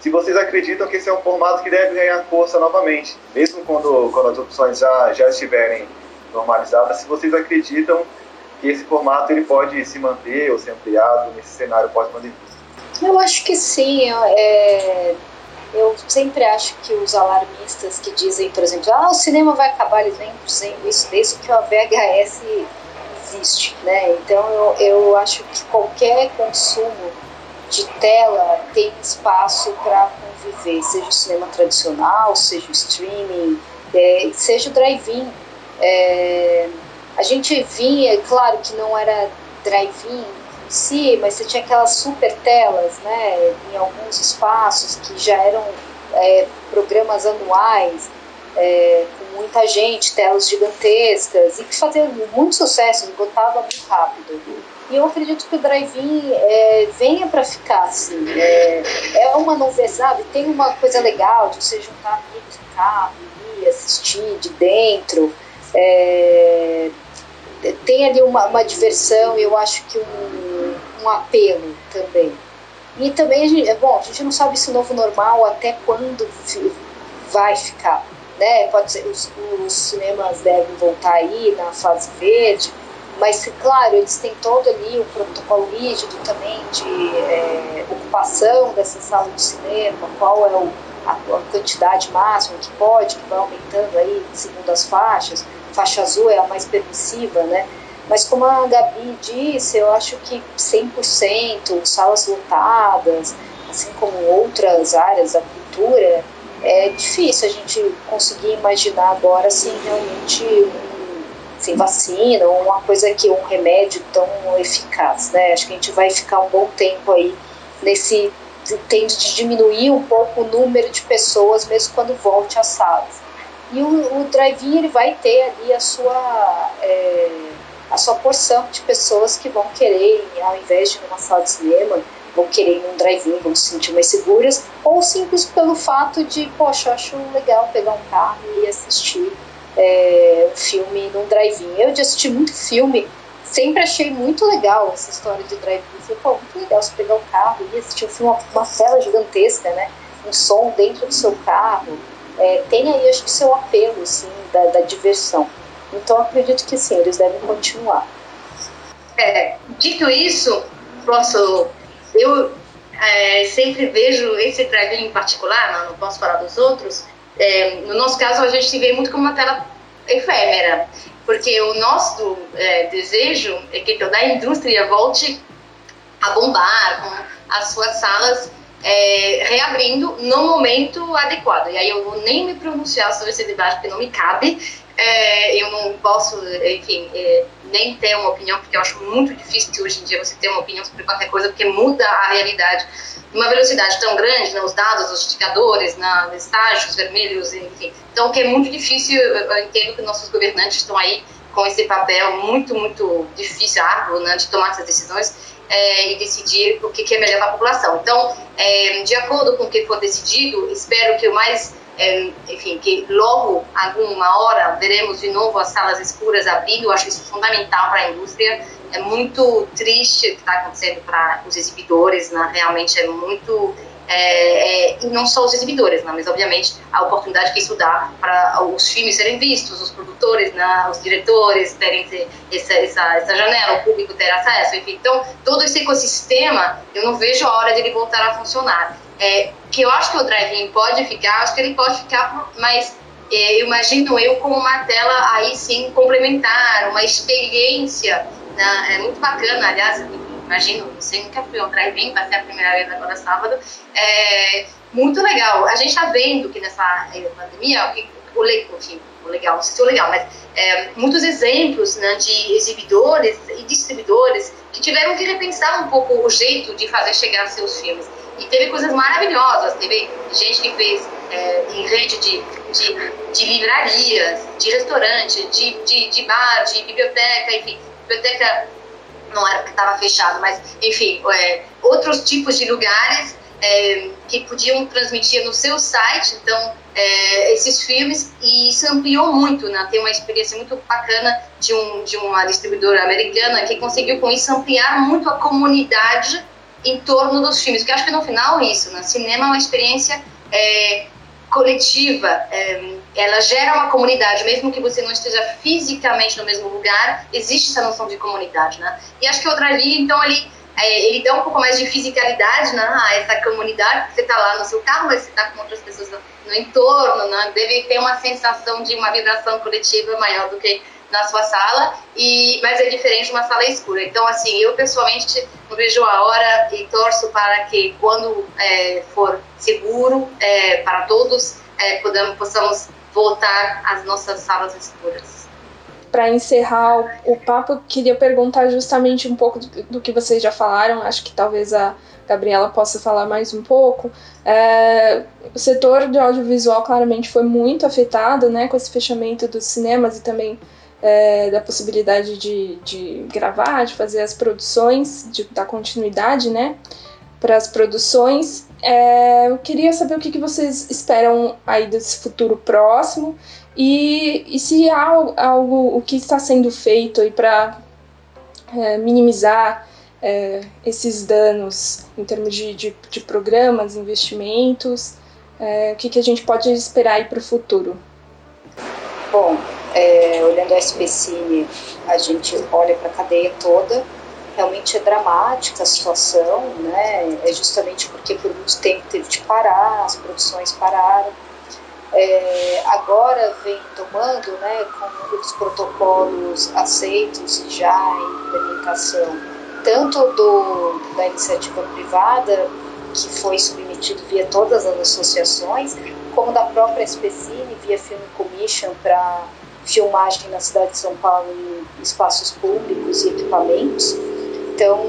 se vocês acreditam que esse é um formato que deve ganhar força novamente, mesmo quando, quando as opções já, já estiverem normalizadas, se vocês acreditam que esse formato ele pode se manter ou ser ampliado nesse cenário pós-pandemia. Eu acho que sim. É, eu sempre acho que os alarmistas que dizem, por exemplo, ah, o cinema vai acabar, eles vêm dizendo isso desde que o VHS existe, né? Então eu, eu acho que qualquer consumo de tela tem espaço para conviver, seja o cinema tradicional, seja o streaming, é, seja o drive-in. É, a gente vinha, claro que não era drive-in em si, mas você tinha aquelas super telas, né, em alguns espaços que já eram é, programas anuais, é, com muita gente, telas gigantescas, e que faziam muito sucesso, esgotava muito rápido. E eu acredito que o drive-in é, venha para ficar assim. É, é uma novidade, tem uma coisa legal de você juntar amigos no carro e assistir de dentro. É, tem ali uma, uma diversão e eu acho que um, um apelo também. E também, a gente, é bom, a gente não sabe se o novo normal até quando vai ficar né? Pode ser, os, os cinemas devem voltar aí na fase verde, mas claro, eles têm todo ali o protocolo rígido também de é, ocupação dessa sala de cinema, qual é o, a, a, quantidade máxima que pode, que vai aumentando aí segundo as faixas. Faixa azul é a mais permissiva, né? Mas como a Gabi disse, eu acho que 100%, salas lotadas, assim como outras áreas da cultura, é difícil a gente conseguir imaginar agora assim realmente sem vacina ou uma coisa que um remédio tão eficaz, né? Acho que a gente vai ficar um bom tempo aí nesse tendo de diminuir um pouco o número de pessoas mesmo quando volte às salas. E o, o drive-in ele vai ter ali a sua é, a sua porção de pessoas que vão querer, ao invés de ir numa sala de cinema, vão querer ir num drive-in, vão se sentir mais seguras, ou simples pelo fato de, poxa, eu acho legal pegar um carro e assistir é, um filme num drive-in. Eu de assistir muito filme, sempre achei muito legal essa história de drive-in. Falei, pô, muito legal você pegar um carro e assistir um filme, uma, uma tela gigantesca, né? Um som dentro do seu carro. É, tem aí, acho que, seu apelo, assim, da, da diversão. Então, acredito que sim, eles devem continuar. É, dito isso, posso eu é, sempre vejo esse drive em particular, não, posso falar dos outros. É, no nosso caso, a gente vê muito como uma tela efêmera, porque o nosso é, desejo é que toda a indústria volte a bombar com as suas salas é, reabrindo no momento adequado. E aí eu vou nem me pronunciar sobre esse debate porque não me cabe. É, eu não posso, enfim, é, nem ter uma opinião, porque eu acho muito difícil hoje em dia você ter uma opinião sobre qualquer coisa, porque muda a realidade uma velocidade tão grande, né, os dados, os indicadores, na, estágios vermelhos, enfim. Então, que é muito difícil, eu entendo que nossos governantes estão aí com esse papel muito, muito difícil, árduo, né, de tomar essas decisões é, e decidir o que, que é melhor para a população. Então, é, de acordo com o que for decidido, espero que o mais enfim, que logo, alguma hora, veremos de novo as salas escuras abrindo. Eu acho isso fundamental para a indústria. É muito triste o que está acontecendo para os exibidores, né? realmente é muito. É, é, e não só os exibidores, né? mas obviamente a oportunidade que isso dá para os filmes serem vistos, os produtores, né? os diretores terem essa, essa, essa janela, o público ter acesso, enfim. Então, todo esse ecossistema, eu não vejo a hora de ele voltar a funcionar é, que eu acho que o drive-in pode ficar, acho que ele pode ficar, mas é, imagino eu como uma tela aí sim complementar, uma experiência, né, é muito bacana, aliás, imagino, você nunca foi um drive-in, vai ser a primeira vez agora sábado, é muito legal. A gente está vendo que nessa é, pandemia, o, enfim, o legal, não sei se é o legal, mas é, muitos exemplos né, de exibidores e distribuidores que tiveram que repensar um pouco o jeito de fazer chegar seus filmes. E teve coisas maravilhosas, teve gente que fez é, em rede de, de, de, livrarias, de restaurante, de, de, de bar, de biblioteca, enfim, biblioteca não era porque estava fechado, mas enfim, é, outros tipos de lugares é, que podiam transmitir no seu site, então é, esses filmes. E isso ampliou muito, né? Tem uma experiência muito bacana de um de uma distribuidora americana que conseguiu com isso ampliar muito a comunidade em torno dos filmes, porque acho que no final é isso, né? Cinema é uma experiência é, coletiva, é, ela gera uma comunidade, mesmo que você não esteja fisicamente no mesmo lugar, existe essa noção de comunidade, né? E acho que o Drive, então, ele, é, ele dá um pouco mais de fisicalidade né, a essa comunidade, você está lá no seu carro, mas você está com outras pessoas no entorno, né? Deve ter uma sensação de uma vibração coletiva maior do que na sua sala, e, mas é diferente de uma sala escura. Então, assim, eu pessoalmente não vejo a hora e torço para que quando é, for seguro é, para todos, é, podamos, possamos voltar às nossas salas escuras. Para encerrar o, papo, queria perguntar justamente um pouco do, do, que vocês já falaram, acho que talvez a Gabriela possa falar mais um pouco. É, o setor de audiovisual claramente foi muito afetado né, com esse fechamento dos cinemas e também é, da possibilidade de, de gravar, de fazer as produções, de dar continuidade, né, para as produções. É, eu queria saber o que, que vocês esperam aí desse futuro próximo e, e se há algo, o que está sendo feito aí para é, minimizar é, esses danos em termos de, de, de programas, investimentos, é, o que, que a gente pode esperar aí para o futuro? Bom, é, olhando a SPCine, a gente olha para a cadeia toda, realmente é dramática a situação, né? É justamente porque por muito tempo teve de parar, as produções pararam. É, agora vem tomando, né, com os protocolos aceitos e já em implementação, tanto do, da iniciativa privada, que foi submetido via todas as associações, como da própria SPCine, via Film Commission para filmagem na cidade de São Paulo em espaços públicos e equipamentos. Então,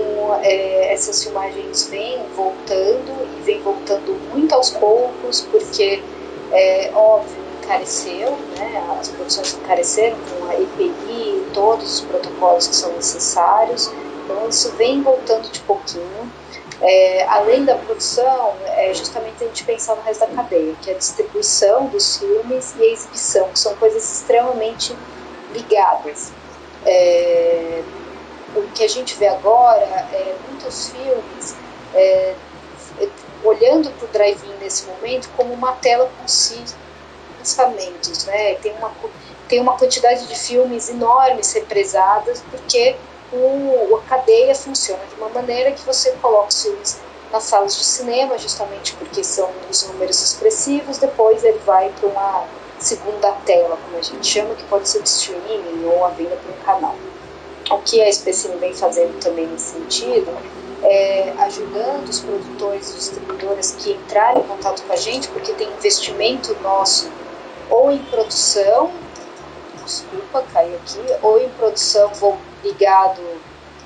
é, essas filmagens vêm voltando e vêm voltando muito aos poucos, porque, é óbvio, encareceu, né? as produções encareceram com a EPI, todos os protocolos que são necessários. Então, isso vem voltando de pouquinho. É, além da produção, é justamente a gente pensar no resto da cadeia, que é a distribuição dos filmes e a exibição, que são coisas extremamente ligadas. É, o que a gente vê agora é muitos filmes é, olhando para o drive-in nesse momento como uma tela com cinco lançamentos, né? Tem uma, tem uma quantidade de filmes enormes represadas, porque o, a cadeia funciona de uma maneira que você coloca os filmes nas salas de cinema, justamente porque são os números expressivos. Depois ele vai para uma segunda tela, como a gente chama, que pode ser de streaming ou a venda para um canal. O que a Specine vem fazendo também nesse sentido é ajudando os produtores e distribuidoras que entrarem em contato com a gente, porque tem investimento nosso ou em produção, desculpa, caiu aqui, ou em produção vou ligado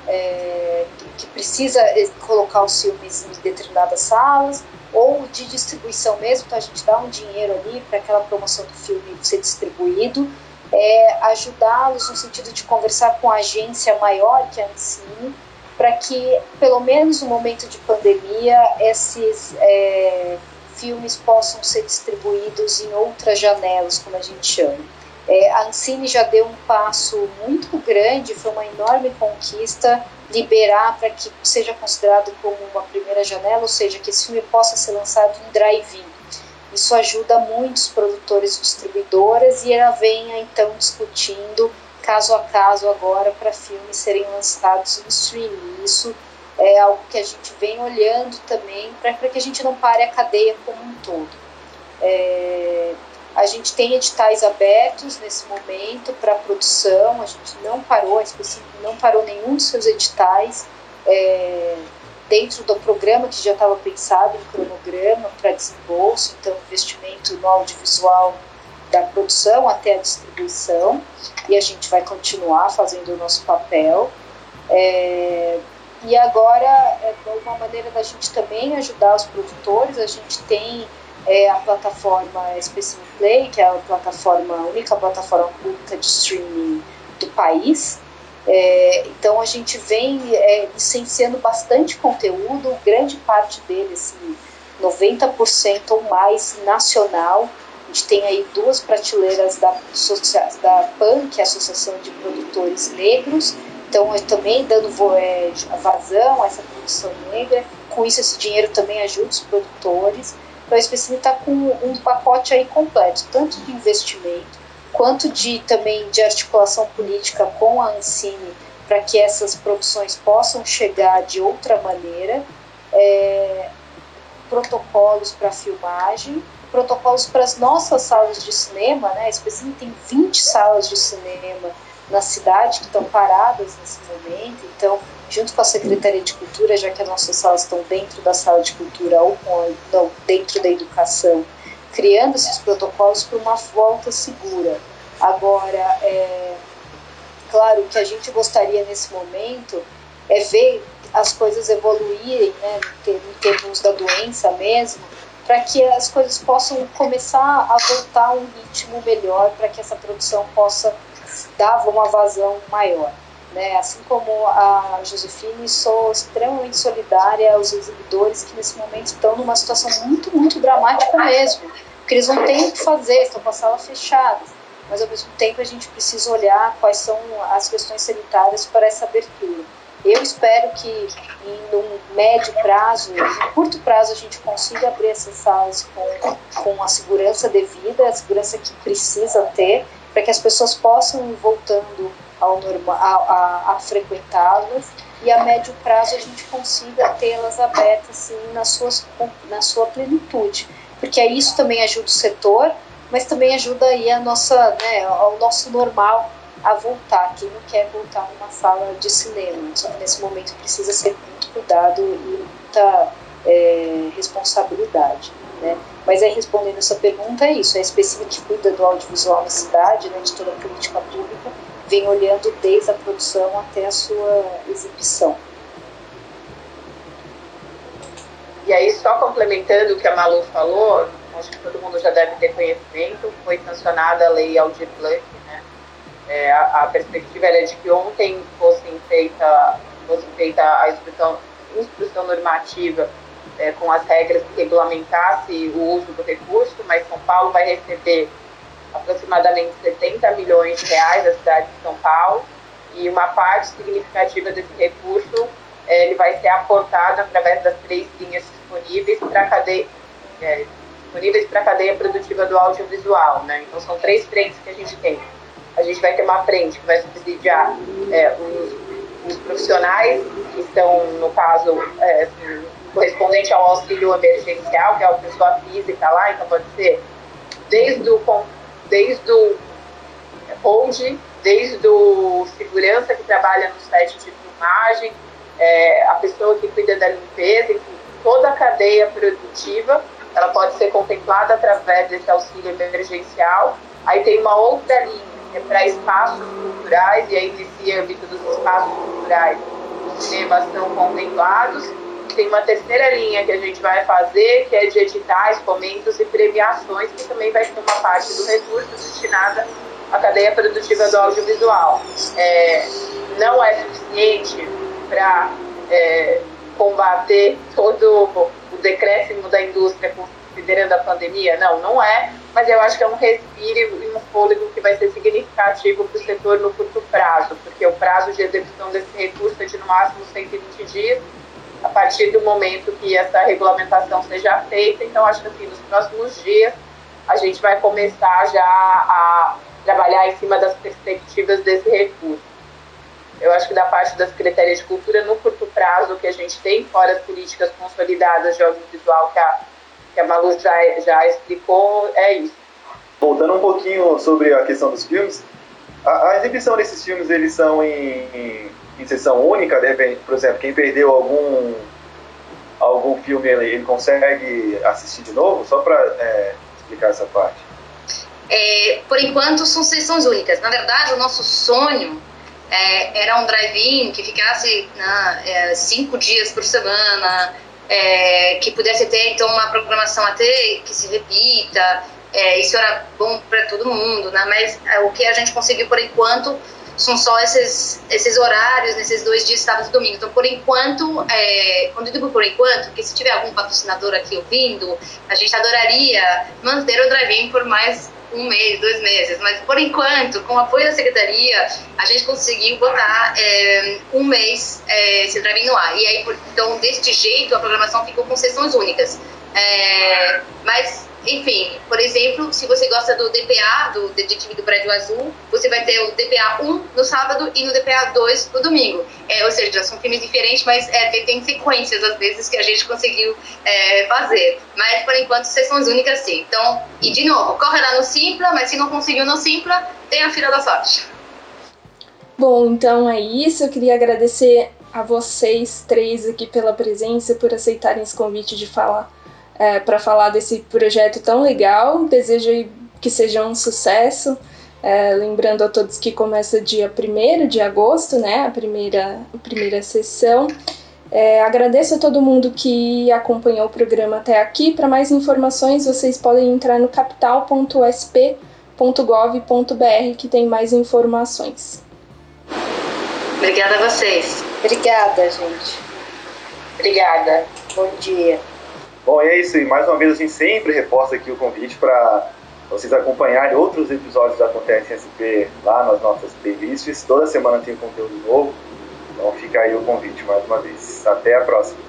é, que precisa colocar os filmes em determinadas salas, ou de distribuição mesmo, então a gente dá um dinheiro ali para aquela promoção do filme ser distribuído, é, ajudá-los no sentido de conversar com a agência maior que é a Ancine, para que, pelo menos no momento de pandemia, esses é, filmes possam ser distribuídos em outras janelas, como a gente chama. É, a Ancine já deu um passo muito grande, foi uma enorme conquista liberar para que seja considerado como uma primeira janela, ou seja, que esse filme possa ser lançado em drive-in. Isso ajuda muitos produtores e distribuidoras e ela vem então discutindo caso a caso agora para filmes serem lançados em streaming. Isso é algo que a gente vem olhando também para que a gente não pare a cadeia como um todo. É, a gente tem editais abertos nesse momento para produção, a gente não parou, a não parou nenhum dos seus editais é, dentro do programa que já estava pensado, um cronograma para desembolso, então investimento no audiovisual da produção até a distribuição, e a gente vai continuar fazendo o nosso papel. É, e agora, é uma maneira da gente também ajudar os produtores, a gente tem é a plataforma Specimen Play, que é a plataforma, a única plataforma pública de streaming do país. É, então a gente vem é, licenciando bastante conteúdo, grande parte dele, assim, 90% ou mais nacional. A gente tem aí duas prateleiras da, da PAN, que é a Associação de Produtores Negros, então também dando é, vazão a essa produção negra. Com isso, esse dinheiro também ajuda os produtores. Então a SPCine está com um pacote aí completo, tanto de investimento quanto de também de articulação política com a Ancine para que essas produções possam chegar de outra maneira, é, protocolos para filmagem, protocolos para as nossas salas de cinema, né? A SPCine tem 20 salas de cinema na cidade que estão paradas nesse momento, então junto com a Secretaria de Cultura, já que as nossas salas estão dentro da sala de cultura ou não, dentro da educação, criando esses protocolos para uma volta segura. Agora, é, claro, o que a gente gostaria nesse momento é ver as coisas evoluírem, né, em termos da doença mesmo, para que as coisas possam começar a voltar a um ritmo melhor, para que essa produção possa dar uma vazão maior. Né? Assim como a Josefine, sou extremamente solidária aos exibidores que nesse momento estão numa situação muito, muito dramática mesmo, porque eles não têm o que fazer, estão com a sala fechada. Mas ao mesmo tempo a gente precisa olhar quais são as questões sanitárias para essa abertura. Eu espero que em um médio prazo, em curto prazo, a gente consiga abrir essas salas com, com a segurança devida, a segurança que precisa ter, para que as pessoas possam ir voltando ao normal, a, a, a frequentá-las e a médio prazo a gente consiga tê-las abertas assim, na, suas, na sua plenitude. Porque isso também ajuda o setor, mas também ajuda aí a nossa, né, ao nosso normal a voltar. Quem não quer voltar numa sala de cinema, só que nesse momento precisa ser muito cuidado e muita é, responsabilidade. Né? Mas aí respondendo essa pergunta é isso, é a específica que cuida do audiovisual na cidade, né, de toda a política pública, vem olhando desde a produção até a sua exibição. E aí, só complementando o que a Malu falou, acho que todo mundo já deve ter conhecimento, foi sancionada a lei Aldir Blanc, né? É, a, a, perspectiva era de que ontem fosse feita, fosse feita a instrução, instrução normativa é, com as regras que regulamentasse o uso do recurso, mas São Paulo vai receber aproximadamente 70 milhões de reais da cidade de São Paulo e uma parte significativa desse recurso é, ele vai ser aportado através das três linhas disponíveis para cadeia é, disponíveis para a cadeia produtiva do audiovisual, né? Então são três frentes que a gente tem. A gente vai ter uma frente que vai subsidiar é, os, os, profissionais que estão, no caso, é, assim, correspondente ao auxílio emergencial, que é a pessoa física lá, então pode ser desde o, desde o hold, desde o segurança que trabalha no set de filmagem, é, a pessoa que cuida da limpeza, enfim, toda a cadeia produtiva, ela pode ser contemplada através desse auxílio emergencial. Aí tem uma outra linha, que é para espaços culturais, e aí nesse âmbito dos espaços culturais, os cinemas são contemplados. Tem uma terceira linha que a gente vai fazer, que é de editais, fomentos e premiações, que também vai ser uma parte do recurso destinada à cadeia produtiva do audiovisual. É, não é suficiente para é, combater todo o decréscimo da indústria considerando a pandemia? Não, não é, mas eu acho que é um respiro e um fôlego que vai ser significativo para o setor no curto prazo, porque o prazo de execução desse recurso é de no máximo 120 dias, a partir do momento que essa regulamentação seja feita. Então, acho que assim, nos próximos dias a gente vai começar já a trabalhar em cima das perspectivas desse recurso. Eu acho que da parte da Secretaria de Cultura, no curto prazo, que a gente tem, fora as políticas consolidadas de audiovisual que a, que a Malu já, já explicou, é isso. Voltando um pouquinho sobre a questão dos filmes, a, a exibição desses filmes, eles são em, em, em sessão única, de repente, por exemplo, quem perdeu algum algum filme ele, ele consegue assistir de novo? Só para é, explicar essa parte. É, por enquanto são sessões únicas. Na verdade, o nosso sonho é, era um drive-in que ficasse né, é, cinco dias por semana, é, que pudesse ter então uma programação até que se repita. É, isso era bom para todo mundo, né? Mas o que a gente conseguiu por enquanto são só esses, esses horários nesses dois dias, sábado e domingo. Então, por enquanto, é, quando eu digo por enquanto, que se tiver algum patrocinador aqui ouvindo, a gente adoraria manter o drive-in por mais um mês, dois meses, mas por enquanto, com o apoio da secretaria, a gente conseguiu botar é, um mês é, esse drive no ar. E aí, então, deste jeito, a programação ficou com sessões únicas. É, mas enfim, por exemplo, se você gosta do DPA, do Detetive do Prédio Azul, você vai ter o DPA 1 no sábado e no DPA 2 no domingo. É, ou seja, são filmes diferentes, mas é, tem sequências às vezes que a gente conseguiu é, fazer. Mas por enquanto, sessões únicas sim. Então, e de novo, corre lá no Simpla, mas se não conseguiu no Simpla, tem a fila da sorte. Bom, então é isso. Eu queria agradecer a vocês três aqui pela presença, por aceitarem esse convite de falar é, para falar desse projeto tão legal. Desejo que seja um sucesso. É, lembrando a todos que começa dia 1 de agosto, né, a primeira, a primeira sessão. É, agradeço a todo mundo que acompanhou o programa até aqui. Para mais informações, vocês podem entrar no capital.sp.gov.br que tem mais informações. Obrigada a vocês. Obrigada, gente. Obrigada. Bom dia. Bom, é isso. E mais uma vez a gente sempre reforça aqui o convite para vocês acompanharem outros episódios da Acontece SP lá nas nossas playlists. Toda semana tem conteúdo novo. Então fica aí o convite mais uma vez. Até a próxima.